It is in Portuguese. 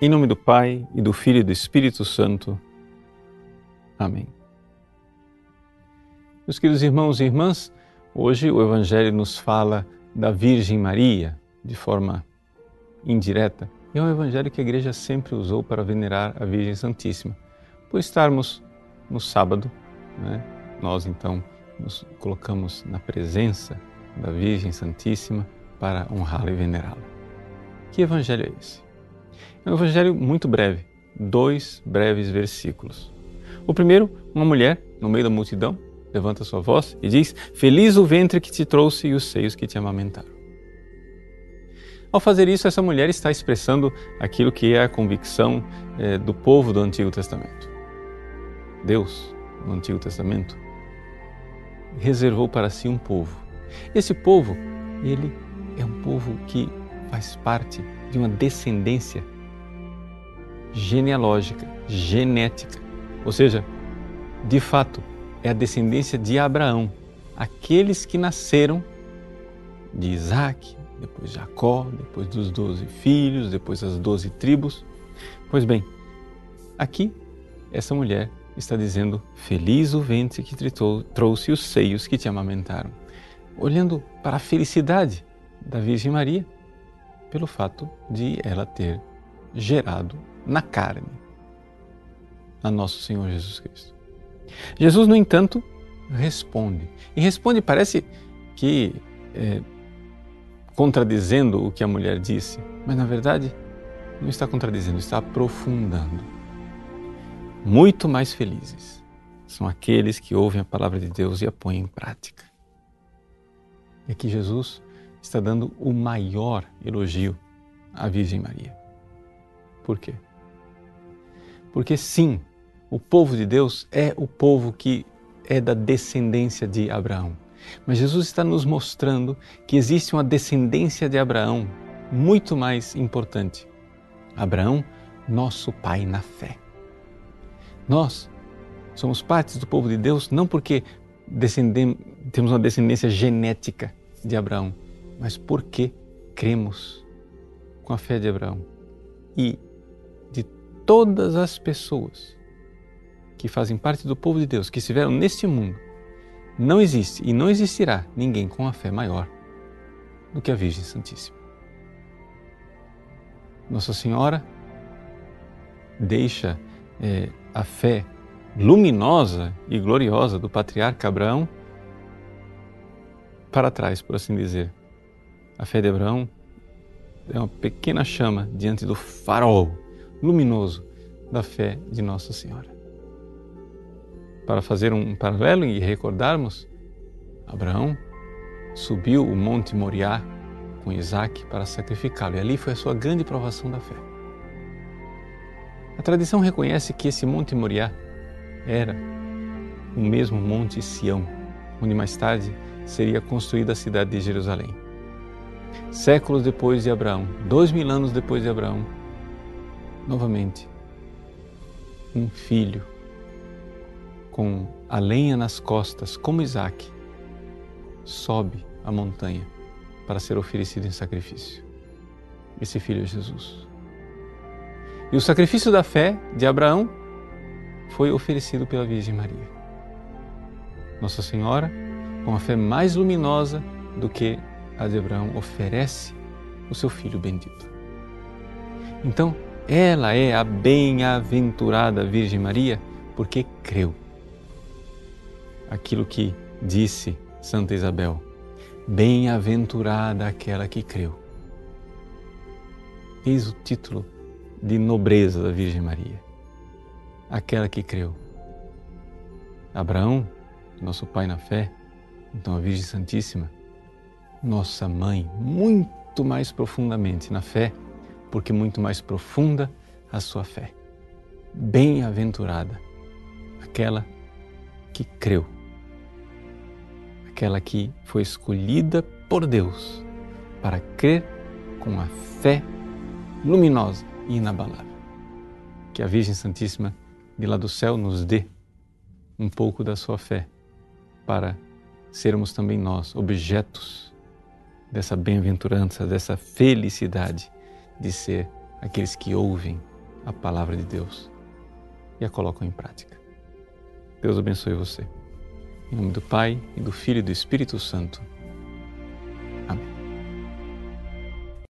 Em nome do Pai e do Filho e do Espírito Santo. Amém. Meus queridos irmãos e irmãs, hoje o Evangelho nos fala da Virgem Maria de forma indireta. E é um Evangelho que a Igreja sempre usou para venerar a Virgem Santíssima. Por estarmos no sábado, né, nós então nos colocamos na presença da Virgem Santíssima para honrá-la e venerá-la. Que Evangelho é esse? É um Evangelho muito breve, dois breves versículos. O primeiro, uma mulher no meio da multidão levanta sua voz e diz: Feliz o ventre que te trouxe e os seios que te amamentaram. Ao fazer isso, essa mulher está expressando aquilo que é a convicção é, do povo do Antigo Testamento. Deus, no Antigo Testamento, reservou para si um povo. Esse povo, ele é um povo que faz parte de uma descendência genealógica, genética. Ou seja, de fato, é a descendência de Abraão, aqueles que nasceram de Isaac, depois Jacó, depois dos doze filhos, depois as doze tribos. Pois bem, aqui essa mulher está dizendo: Feliz o ventre que te trouxe os seios que te amamentaram. Olhando para a felicidade da Virgem Maria, pelo fato de ela ter gerado na carne a nosso Senhor Jesus Cristo. Jesus, no entanto, responde. E responde, parece que é, contradizendo o que a mulher disse, mas na verdade não está contradizendo, está aprofundando. Muito mais felizes são aqueles que ouvem a palavra de Deus e a põem em prática. E aqui Jesus está dando o maior elogio à Virgem Maria. Por quê? Porque sim, o povo de Deus é o povo que é da descendência de Abraão. Mas Jesus está nos mostrando que existe uma descendência de Abraão muito mais importante. Abraão, nosso pai na fé. Nós somos partes do povo de Deus não porque temos uma descendência genética de Abraão, mas porque cremos com a fé de Abraão. E de todas as pessoas que fazem parte do povo de Deus, que estiveram neste mundo, não existe e não existirá ninguém com a fé maior do que a Virgem Santíssima. Nossa Senhora deixa é, a fé luminosa e gloriosa do patriarca Abraão para trás, por assim dizer. A fé de Abraão é uma pequena chama diante do farol luminoso da fé de Nossa Senhora. Para fazer um paralelo e recordarmos, Abraão subiu o Monte Moriá com Isaac para sacrificá-lo, e ali foi a sua grande provação da fé. A tradição reconhece que esse Monte Moriá era o mesmo Monte Sião, onde mais tarde seria construída a cidade de Jerusalém. Séculos depois de Abraão, dois mil anos depois de Abraão, novamente, um filho com a lenha nas costas, como Isaac, sobe a montanha para ser oferecido em sacrifício. Esse filho é Jesus. E o sacrifício da fé de Abraão foi oferecido pela Virgem Maria. Nossa Senhora, com a fé mais luminosa do que a de Abraão, oferece o seu filho bendito. Então, ela é a bem-aventurada Virgem Maria porque creu. Aquilo que disse Santa Isabel: Bem-aventurada aquela que creu. Eis o título de nobreza da Virgem Maria. Aquela que creu. Abraão, nosso pai na fé, então a Virgem Santíssima, nossa mãe, muito mais profundamente na fé, porque muito mais profunda a sua fé. Bem-aventurada aquela que creu, aquela que foi escolhida por Deus para crer com a fé luminosa e inabalável. Que a Virgem Santíssima de lá do céu nos dê um pouco da sua fé para sermos também nós objetos dessa bem-aventurança, dessa felicidade de ser aqueles que ouvem a palavra de Deus e a colocam em prática. Deus abençoe você. Em nome do Pai, e do Filho e do Espírito Santo.